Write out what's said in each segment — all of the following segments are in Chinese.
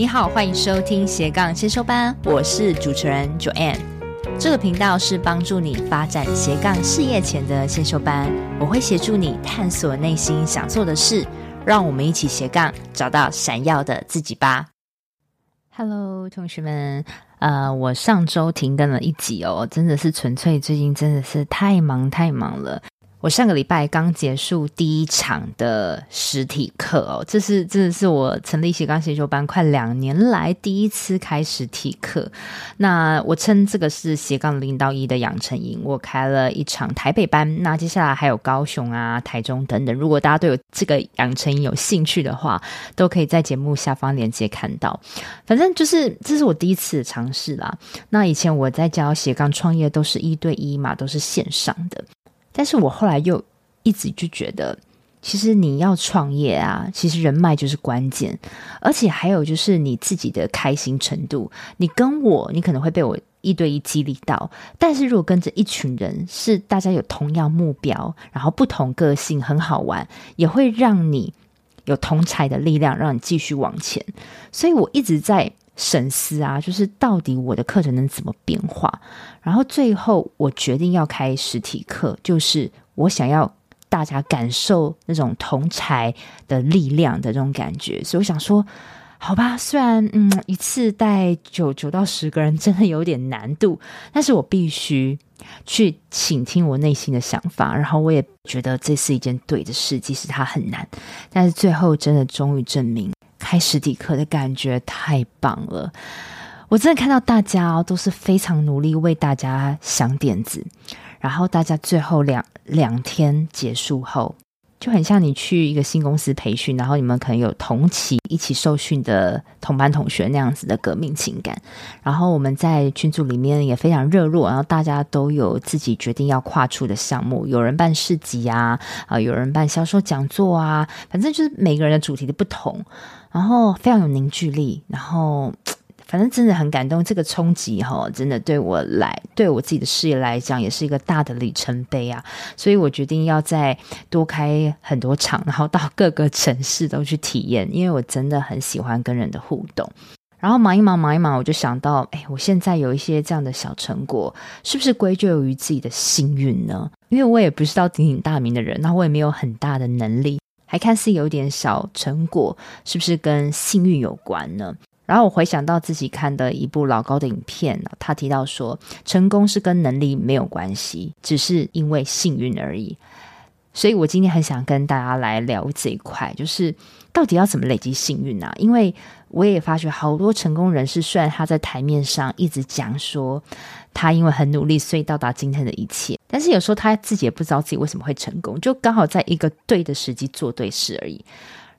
你好，欢迎收听斜杠先修班，我是主持人 Joanne。这个频道是帮助你发展斜杠事业前的先修班，我会协助你探索内心想做的事，让我们一起斜杠找到闪耀的自己吧。Hello，同学们，呃，我上周停更了一集哦，真的是纯粹最近真的是太忙太忙了。我上个礼拜刚结束第一场的实体课哦，这是这是我成立斜杠先修班快两年来第一次开实体课。那我称这个是斜杠零到一的养成营。我开了一场台北班，那接下来还有高雄啊、台中等等。如果大家对有这个养成营有兴趣的话，都可以在节目下方链接看到。反正就是这是我第一次尝试啦。那以前我在教斜杠创业都是一对一嘛，都是线上的。但是我后来又一直就觉得，其实你要创业啊，其实人脉就是关键，而且还有就是你自己的开心程度。你跟我，你可能会被我一对一激励到，但是如果跟着一群人，是大家有同样目标，然后不同个性，很好玩，也会让你有同才的力量，让你继续往前。所以我一直在。审思啊，就是到底我的课程能怎么变化？然后最后我决定要开实体课，就是我想要大家感受那种同侪的力量的这种感觉。所以我想说，好吧，虽然嗯一次带九九到十个人真的有点难度，但是我必须去倾听我内心的想法。然后我也觉得这是一件对的事，即使它很难，但是最后真的终于证明。开实体课的感觉太棒了！我真的看到大家哦，都是非常努力为大家想点子，然后大家最后两两天结束后，就很像你去一个新公司培训，然后你们可能有同期一起受训的同班同学那样子的革命情感。然后我们在群组里面也非常热络，然后大家都有自己决定要跨出的项目，有人办市集啊，啊，有人办销售讲座啊，反正就是每个人的主题的不同。然后非常有凝聚力，然后反正真的很感动。这个冲击哈，真的对我来，对我自己的事业来讲，也是一个大的里程碑啊。所以我决定要再多开很多场，然后到各个城市都去体验，因为我真的很喜欢跟人的互动。然后忙一忙，忙一忙，我就想到，哎，我现在有一些这样的小成果，是不是归咎于自己的幸运呢？因为我也不是到鼎鼎大名的人，那我也没有很大的能力。还看似有点小成果，是不是跟幸运有关呢？然后我回想到自己看的一部老高的影片，他提到说，成功是跟能力没有关系，只是因为幸运而已。所以我今天很想跟大家来聊这一块，就是到底要怎么累积幸运啊？因为我也发觉好多成功人士，虽然他在台面上一直讲说，他因为很努力，所以到达今天的一切。但是有时候他自己也不知道自己为什么会成功，就刚好在一个对的时机做对事而已。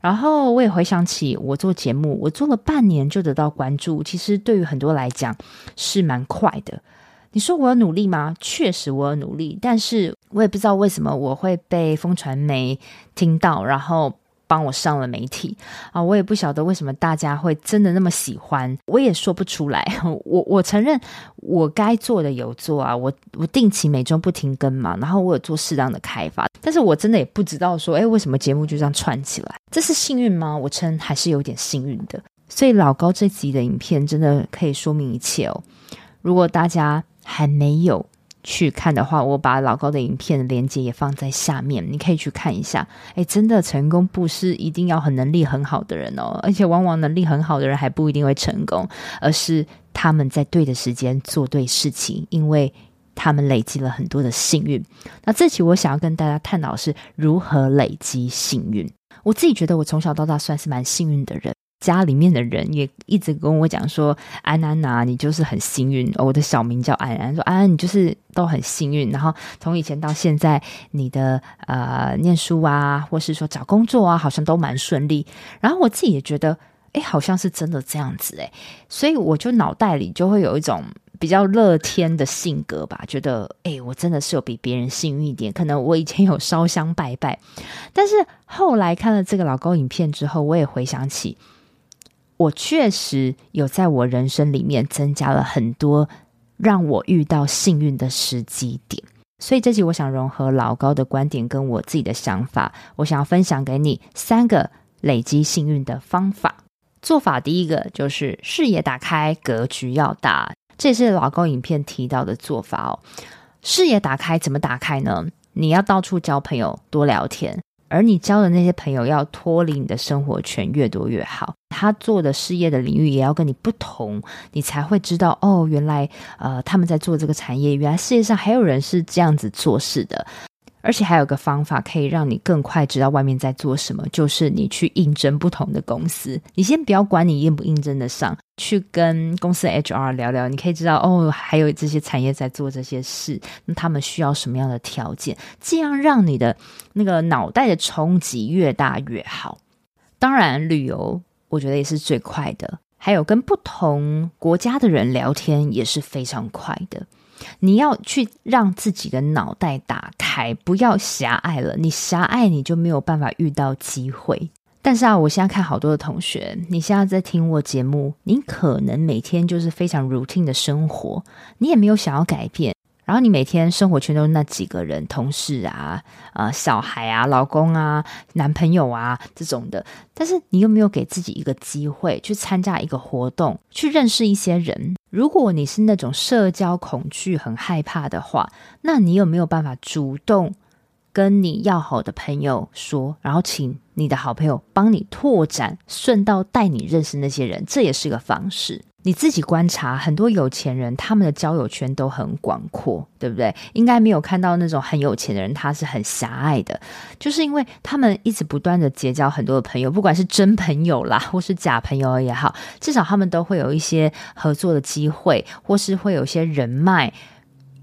然后我也回想起我做节目，我做了半年就得到关注，其实对于很多来讲是蛮快的。你说我有努力吗？确实我有努力，但是我也不知道为什么我会被风传媒听到，然后。帮我上了媒体啊，我也不晓得为什么大家会真的那么喜欢，我也说不出来。我我承认我该做的有做啊，我我定期每周不停更嘛，然后我有做适当的开发，但是我真的也不知道说，哎，为什么节目就这样串起来？这是幸运吗？我称还是有点幸运的。所以老高这集的影片真的可以说明一切哦。如果大家还没有。去看的话，我把老高的影片的链接也放在下面，你可以去看一下。诶，真的成功不是一定要很能力很好的人哦，而且往往能力很好的人还不一定会成功，而是他们在对的时间做对事情，因为他们累积了很多的幸运。那这期我想要跟大家探讨是如何累积幸运。我自己觉得我从小到大算是蛮幸运的人。家里面的人也一直跟我讲说：“安安呐，你就是很幸运。”我的小名叫安安，说：“安安，你就是都很幸运。”然后从以前到现在，你的呃念书啊，或是说找工作啊，好像都蛮顺利。然后我自己也觉得，哎，好像是真的这样子哎，所以我就脑袋里就会有一种比较乐天的性格吧，觉得哎，我真的是有比别人幸运一点。可能我以前有烧香拜拜，但是后来看了这个老高影片之后，我也回想起。我确实有在我人生里面增加了很多让我遇到幸运的时机点，所以这集我想融合老高的观点跟我自己的想法，我想要分享给你三个累积幸运的方法。做法第一个就是视野打开，格局要大，这是老高影片提到的做法哦。视野打开怎么打开呢？你要到处交朋友，多聊天。而你交的那些朋友要脱离你的生活圈，越多越好。他做的事业的领域也要跟你不同，你才会知道哦，原来呃他们在做这个产业，原来世界上还有人是这样子做事的。而且还有个方法可以让你更快知道外面在做什么，就是你去应征不同的公司。你先不要管你应不应征得上，去跟公司 HR 聊聊，你可以知道哦，还有这些产业在做这些事，那他们需要什么样的条件，这样让你的那个脑袋的冲击越大越好。当然，旅游我觉得也是最快的，还有跟不同国家的人聊天也是非常快的。你要去让自己的脑袋打开，不要狭隘了。你狭隘，你就没有办法遇到机会。但是啊，我现在看好多的同学，你现在在听我节目，你可能每天就是非常 routine 的生活，你也没有想要改变。然后你每天生活圈都是那几个人，同事啊、呃、小孩啊、老公啊、男朋友啊这种的，但是你有没有给自己一个机会去参加一个活动，去认识一些人？如果你是那种社交恐惧很害怕的话，那你有没有办法主动跟你要好的朋友说，然后请你的好朋友帮你拓展，顺道带你认识那些人？这也是一个方式。你自己观察，很多有钱人他们的交友圈都很广阔，对不对？应该没有看到那种很有钱的人，他是很狭隘的，就是因为他们一直不断的结交很多的朋友，不管是真朋友啦，或是假朋友也好，至少他们都会有一些合作的机会，或是会有些人脉。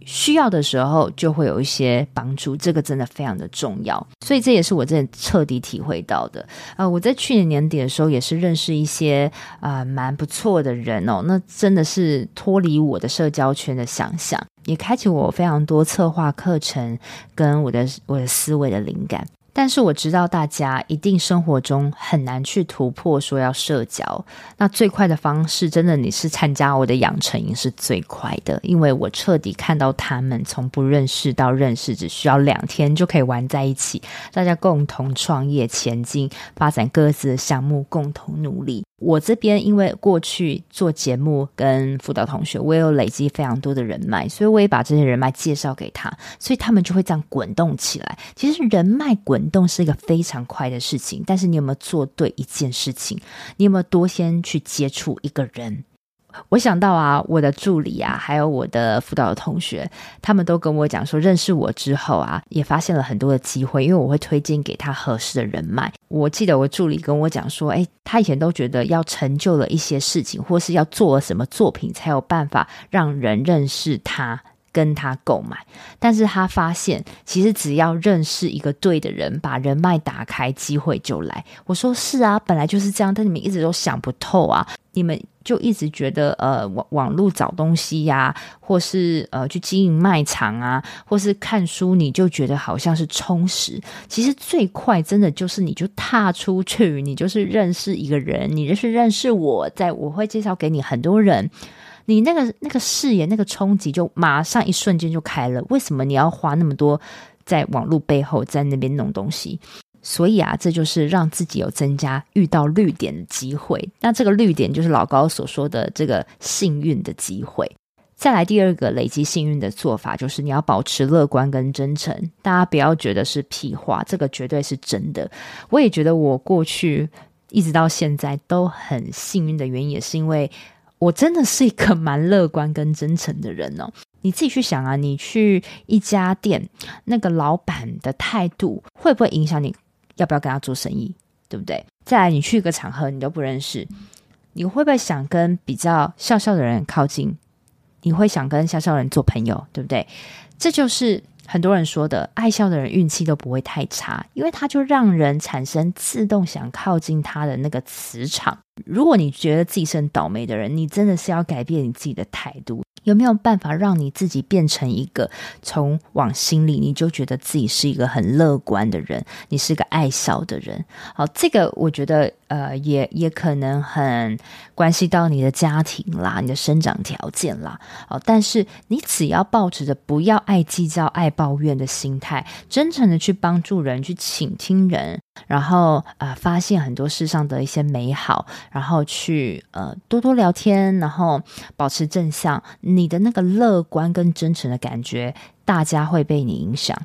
需要的时候就会有一些帮助，这个真的非常的重要，所以这也是我真的彻底体会到的。啊，我在去年年底的时候也是认识一些啊、蛮不错的人哦，那真的是脱离我的社交圈的想象，也开启我非常多策划课程跟我的我的思维的灵感。但是我知道大家一定生活中很难去突破，说要社交。那最快的方式，真的你是参加我的养成营是最快的，因为我彻底看到他们从不认识到认识，只需要两天就可以玩在一起，大家共同创业前进，发展各自的项目，共同努力。我这边因为过去做节目跟辅导同学，我也有累积非常多的人脉，所以我也把这些人脉介绍给他，所以他们就会这样滚动起来。其实人脉滚动是一个非常快的事情，但是你有没有做对一件事情？你有没有多先去接触一个人？我想到啊，我的助理啊，还有我的辅导的同学，他们都跟我讲说，认识我之后啊，也发现了很多的机会，因为我会推荐给他合适的人脉。我记得我助理跟我讲说，诶，他以前都觉得要成就了一些事情，或是要做了什么作品，才有办法让人认识他。跟他购买，但是他发现，其实只要认识一个对的人，把人脉打开，机会就来。我说是啊，本来就是这样，但你们一直都想不透啊，你们就一直觉得呃网网络找东西呀、或是呃去经营卖场啊，或是看书，你就觉得好像是充实。其实最快真的就是你就踏出去，你就是认识一个人，你就是认识我，在我会介绍给你很多人。你那个那个视野，那个冲击就马上一瞬间就开了。为什么你要花那么多在网络背后在那边弄东西？所以啊，这就是让自己有增加遇到绿点的机会。那这个绿点就是老高所说的这个幸运的机会。再来第二个累积幸运的做法，就是你要保持乐观跟真诚。大家不要觉得是屁话，这个绝对是真的。我也觉得我过去一直到现在都很幸运的原因，也是因为。我真的是一个蛮乐观跟真诚的人哦。你自己去想啊，你去一家店，那个老板的态度会不会影响你要不要跟他做生意，对不对？再来，你去一个场合，你都不认识，你会不会想跟比较笑笑的人靠近？你会想跟笑笑的人做朋友，对不对？这就是。很多人说的，爱笑的人运气都不会太差，因为他就让人产生自动想靠近他的那个磁场。如果你觉得自己是倒霉的人，你真的是要改变你自己的态度。有没有办法让你自己变成一个从往心里你就觉得自己是一个很乐观的人，你是个爱笑的人？好，这个我觉得呃也也可能很关系到你的家庭啦，你的生长条件啦。好，但是你只要抱持着不要爱计较、爱抱怨的心态，真诚的去帮助人，去倾听人，然后呃发现很多世上的一些美好，然后去呃多多聊天，然后保持正向，你的那个乐观跟真诚的感觉，大家会被你影响。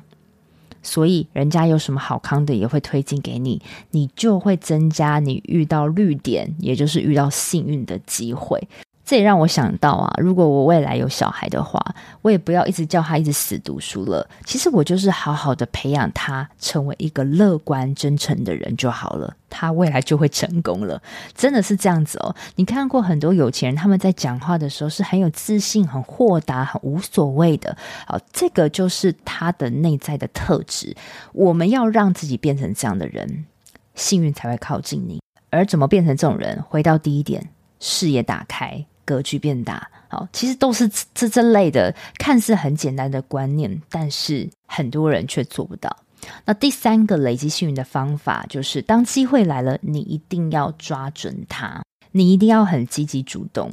所以，人家有什么好康的，也会推荐给你，你就会增加你遇到绿点，也就是遇到幸运的机会。这也让我想到啊，如果我未来有小孩的话，我也不要一直叫他一直死读书了。其实我就是好好的培养他成为一个乐观真诚的人就好了，他未来就会成功了。真的是这样子哦。你看过很多有钱人，他们在讲话的时候是很有自信、很豁达、很无所谓的。好，这个就是他的内在的特质。我们要让自己变成这样的人，幸运才会靠近你。而怎么变成这种人？回到第一点，视野打开。格局变大，好，其实都是这这类的，看似很简单的观念，但是很多人却做不到。那第三个累积幸运的方法，就是当机会来了，你一定要抓准它，你一定要很积极主动。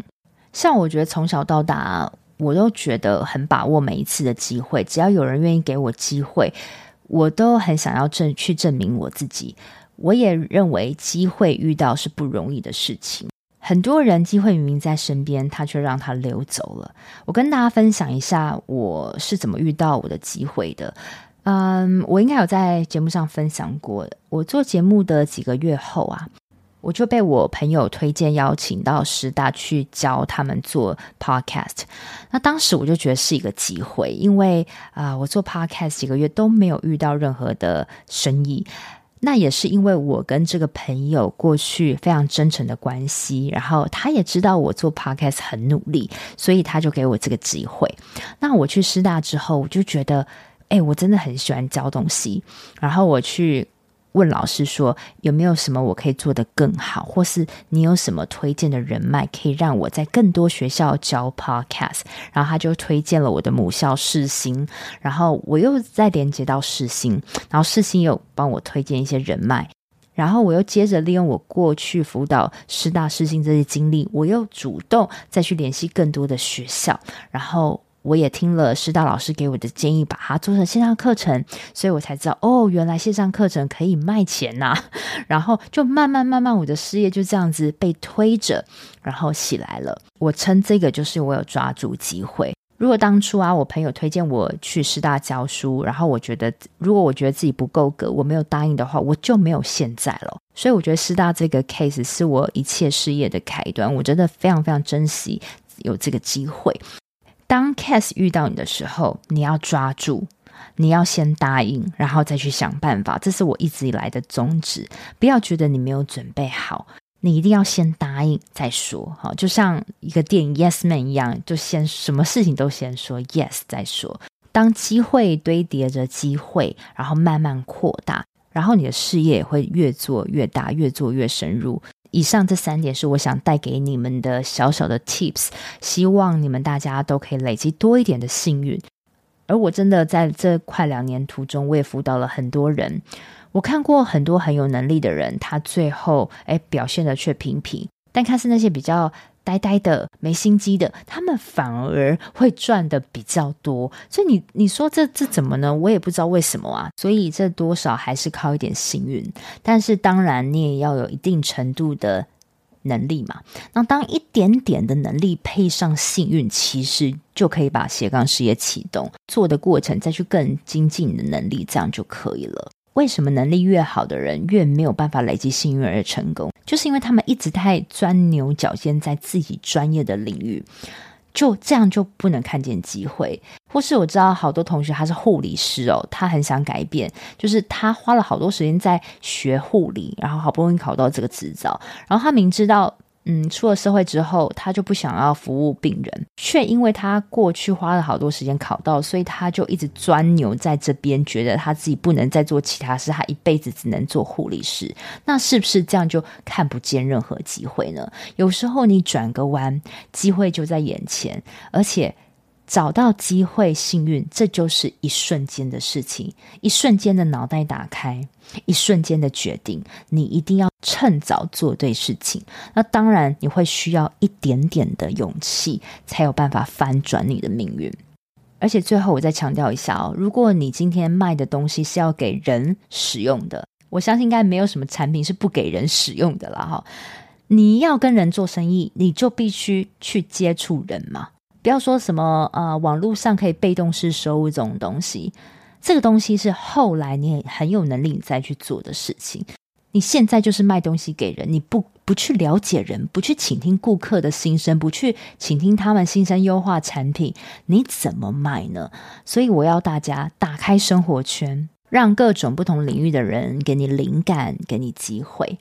像我觉得从小到大，我都觉得很把握每一次的机会，只要有人愿意给我机会，我都很想要证去证明我自己。我也认为机会遇到是不容易的事情。很多人机会明明在身边，他却让他溜走了。我跟大家分享一下我是怎么遇到我的机会的。嗯，我应该有在节目上分享过。我做节目的几个月后啊，我就被我朋友推荐邀请到师大去教他们做 podcast。那当时我就觉得是一个机会，因为啊，我做 podcast 几个月都没有遇到任何的生意。那也是因为我跟这个朋友过去非常真诚的关系，然后他也知道我做 podcast 很努力，所以他就给我这个机会。那我去师大之后，我就觉得，哎，我真的很喜欢教东西，然后我去。问老师说有没有什么我可以做得更好，或是你有什么推荐的人脉可以让我在更多学校教 podcast？然后他就推荐了我的母校世新，然后我又再连接到世新，然后世新又帮我推荐一些人脉，然后我又接着利用我过去辅导师大世新这些经历，我又主动再去联系更多的学校，然后。我也听了师大老师给我的建议，把它做成线上课程，所以我才知道哦，原来线上课程可以卖钱呐、然后就慢慢慢慢，我的事业就这样子被推着，然后起来了。我称这个就是我有抓住机会。如果当初啊，我朋友推荐我去师大教书，然后我觉得如果我觉得自己不够格，我没有答应的话，我就没有现在了。所以我觉得师大这个 case 是我一切事业的开端，我真的非常非常珍惜有这个机会。当 case 遇到你的时候，你要抓住，你要先答应，然后再去想办法。这是我一直以来的宗旨。不要觉得你没有准备好，你一定要先答应再说。好，就像一个电影 Yes Man 一样，就先什么事情都先说 Yes 再说。当机会堆叠着机会，然后慢慢扩大，然后你的事业也会越做越大，越做越深入。以上这三点是我想带给你们的小小的 tips，希望你们大家都可以累积多一点的幸运。而我真的在这快两年途中，我也辅导了很多人，我看过很多很有能力的人，他最后诶表现的却平平，但看似那些比较。呆呆的、没心机的，他们反而会赚的比较多。所以你你说这这怎么呢？我也不知道为什么啊。所以这多少还是靠一点幸运。但是当然，你也要有一定程度的能力嘛。那当一点点的能力配上幸运，其实就可以把斜杠事业启动。做的过程再去更精进你的能力，这样就可以了。为什么能力越好的人越没有办法累积幸运而成功？就是因为他们一直太钻牛角尖在自己专业的领域，就这样就不能看见机会。或是我知道好多同学他是护理师哦，他很想改变，就是他花了好多时间在学护理，然后好不容易考到这个执照，然后他明知道。嗯，出了社会之后，他就不想要服务病人，却因为他过去花了好多时间考到，所以他就一直钻牛在这边，觉得他自己不能再做其他事，他一辈子只能做护理师。那是不是这样就看不见任何机会呢？有时候你转个弯，机会就在眼前，而且。找到机会，幸运，这就是一瞬间的事情，一瞬间的脑袋打开，一瞬间的决定，你一定要趁早做对事情。那当然，你会需要一点点的勇气，才有办法翻转你的命运。而且最后，我再强调一下哦，如果你今天卖的东西是要给人使用的，我相信应该没有什么产品是不给人使用的了哈。你要跟人做生意，你就必须去接触人嘛。不要说什么呃，网络上可以被动式收入这种东西，这个东西是后来你很有能力你再去做的事情。你现在就是卖东西给人，你不不去了解人，不去倾听顾客的心声，不去倾听他们心声优化产品，你怎么卖呢？所以我要大家打开生活圈，让各种不同领域的人给你灵感，给你机会。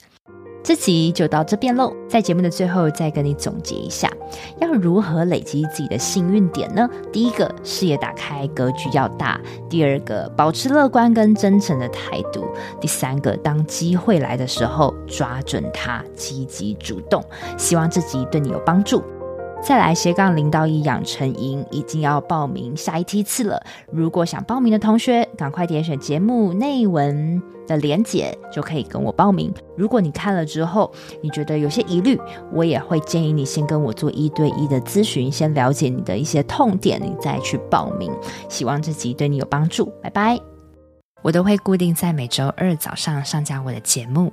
这集就到这边喽，在节目的最后再跟你总结一下，要如何累积自己的幸运点呢？第一个，视野打开，格局要大；第二个，保持乐观跟真诚的态度；第三个，当机会来的时候，抓准它，积极主动。希望这集对你有帮助。再来斜杠零到一养成营已经要报名下一梯次了，如果想报名的同学，赶快点选节目内文的连结，就可以跟我报名。如果你看了之后，你觉得有些疑虑，我也会建议你先跟我做一对一的咨询，先了解你的一些痛点，你再去报名。希望这集对你有帮助，拜拜。我都会固定在每周二早上上架我的节目。